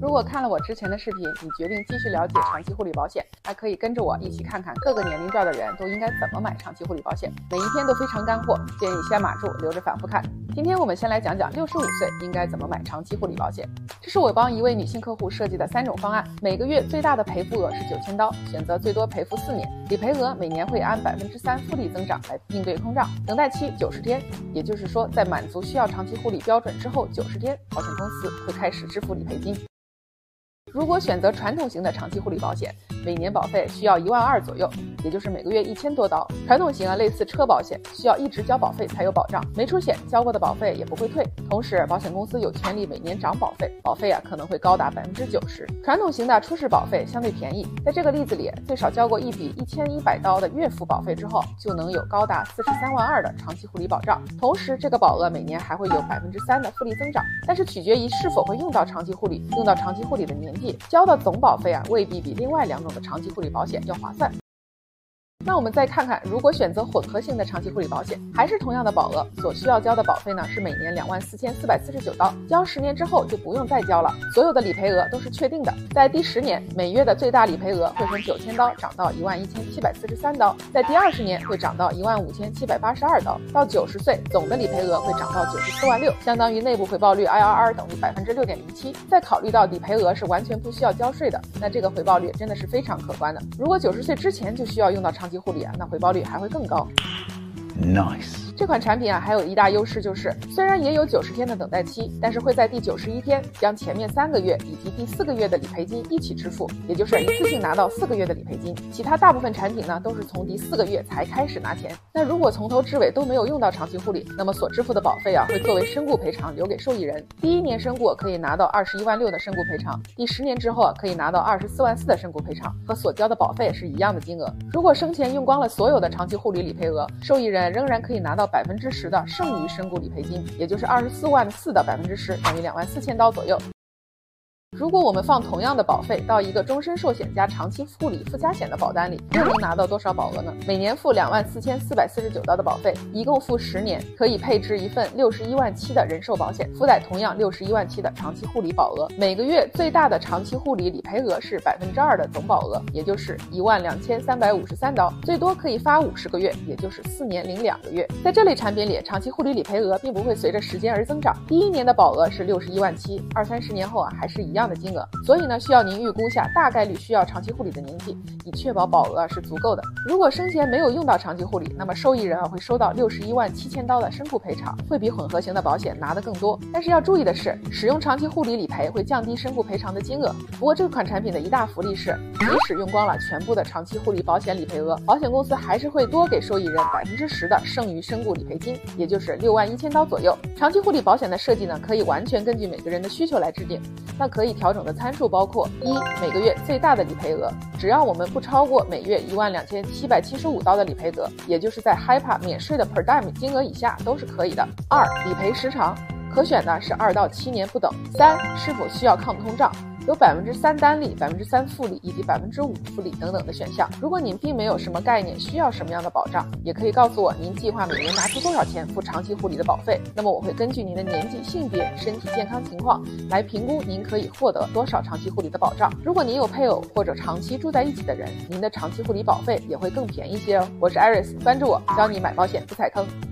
如果看了我之前的视频，你决定继续了解长期护理保险，那可以跟着我一起看看各个年龄段的人都应该怎么买长期护理保险。每一篇都非常干货，建议先码住，留着反复看。今天我们先来讲讲六十五岁应该怎么买长期护理保险。这是我帮一位女性客户设计的三种方案，每个月最大的赔付额是九千刀，选择最多赔付四年，理赔额每年会按百分之三复利增长来应对通胀，等待期九十天，也就是说在满足需要长期护理标准之后九十天，保险公司会开始支付理赔金。如果选择传统型的长期护理保险，每年保费需要一万二左右，也就是每个月一千多刀。传统型啊，类似车保险，需要一直交保费才有保障，没出险交过的保费也不会退。同时，保险公司有权利每年涨保费，保费啊可能会高达百分之九十。传统型的初始保费相对便宜，在这个例子里，最少交过一笔一千一百刀的月付保费之后，就能有高达四十三万二的长期护理保障。同时，这个保额每年还会有百分之三的复利增长，但是取决于是否会用到长期护理，用到长期护理的年交的总保费啊未必比另外两种的长期护理保险要划算。那我们再看看，如果选择混合型的长期护理保险，还是同样的保额，所需要交的保费呢是每年两万四千四百四十九刀，交十年之后就不用再交了，所有的理赔额都是确定的。在第十年，每月的最大理赔额会从九千刀涨到一万一千七百四十三刀，在第二十年会涨到一万五千七百八十二刀，到九十岁总的理赔额会涨到九十四万六，相当于内部回报率 IRR 等于百分之六点零七。再考虑到理赔额是完全不需要交税的，那这个回报率真的是非常可观的。如果九十岁之前就需要用到长期护理啊，那回报率还会更高。Nice。这款产品啊，还有一大优势就是，虽然也有九十天的等待期，但是会在第九十一天将前面三个月以及第四个月的理赔金一起支付，也就是一次性拿到四个月的理赔金。其他大部分产品呢，都是从第四个月才开始拿钱。那如果从头至尾都没有用到长期护理，那么所支付的保费啊，会作为身故赔偿留给受益人。第一年身故可以拿到二十一万六的身故赔偿，第十年之后啊，可以拿到二十四万四的身故赔偿，和所交的保费是一样的金额。如果生前用光了所有的长期护理理赔额，受益人仍然可以拿到。百分之十的剩余身故理赔金，也就是二十四万四的百分之十，等于两万四千刀左右。如果我们放同样的保费到一个终身寿险加长期护理附加险的保单里，又能拿到多少保额呢？每年付两万四千四百四十九刀的保费，一共付十年，可以配置一份六十一万七的人寿保险，附带同样六十一万七的长期护理保额。每个月最大的长期护理理赔额是百分之二的总保额，也就是一万两千三百五十三刀，最多可以发五十个月，也就是四年零两个月。在这类产品里，长期护理理赔额并不会随着时间而增长，第一年的保额是六十一万七，二三十年后啊还是一样。样的金额，所以呢，需要您预估下大概率需要长期护理的年纪，以确保保额是足够的。如果生前没有用到长期护理，那么受益人啊会收到六十一万七千刀的身故赔偿，会比混合型的保险拿的更多。但是要注意的是，使用长期护理理赔会降低身故赔偿的金额。不过这款产品的一大福利是，即使用光了全部的长期护理保险理赔额，保险公司还是会多给受益人百分之十的剩余身故理赔金，也就是六万一千刀左右。长期护理保险的设计呢，可以完全根据每个人的需求来制定，那可以。调整的参数包括：一、每个月最大的理赔额，只要我们不超过每月一万两千七百七十五刀的理赔额，也就是在 HIPA 免税的 per diem 金额以下都是可以的。二、理赔时长，可选的是二到七年不等。三、是否需要抗通胀？有百分之三单利、百分之三复利以及百分之五复利等等的选项。如果您并没有什么概念，需要什么样的保障，也可以告诉我您计划每年拿出多少钱付长期护理的保费。那么我会根据您的年纪、性别、身体健康情况来评估您可以获得多少长期护理的保障。如果您有配偶或者长期住在一起的人，您的长期护理保费也会更便宜些哦。我是 Iris，关注我，教你买保险不踩坑。